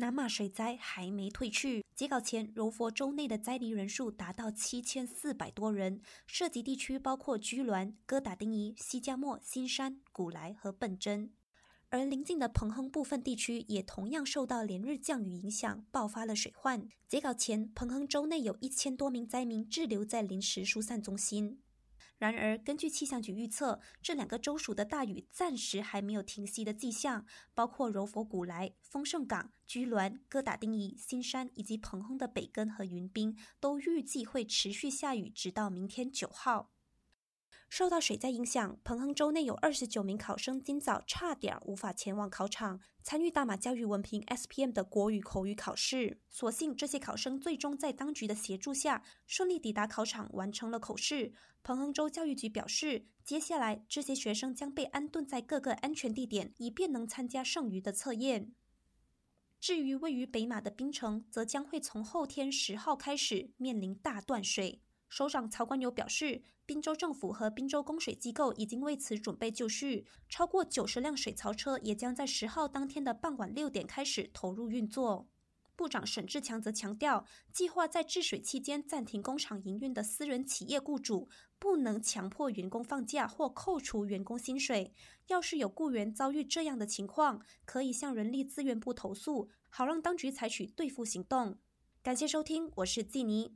南马水灾还没退去，截稿前柔佛州内的灾民人数达到七千四百多人，涉及地区包括居銮、哥打丁伊、西加莫、新山、古莱和笨珍。而邻近的彭亨部分地区也同样受到连日降雨影响，爆发了水患。截稿前，彭亨州内有一千多名灾民滞留在临时疏散中心。然而，根据气象局预测，这两个州属的大雨暂时还没有停息的迹象。包括柔佛古莱、丰盛港、居銮、哥打丁仪、新山以及彭亨的北根和云滨，都预计会持续下雨，直到明天九号。受到水灾影响，彭亨州内有二十九名考生今早差点无法前往考场参与大马教育文凭 （SPM） 的国语口语考试。所幸这些考生最终在当局的协助下顺利抵达考场，完成了口试。彭亨州教育局表示，接下来这些学生将被安顿在各个安全地点，以便能参加剩余的测验。至于位于北马的槟城，则将会从后天十号开始面临大断水。首长曹冠友表示，滨州政府和滨州供水机构已经为此准备就绪，超过九十辆水槽车也将在十号当天的傍晚六点开始投入运作。部长沈志强则强调，计划在治水期间暂停工厂营运的私人企业雇主，不能强迫员工放假或扣除员工薪水。要是有雇员遭遇这样的情况，可以向人力资源部投诉，好让当局采取对付行动。感谢收听，我是季尼。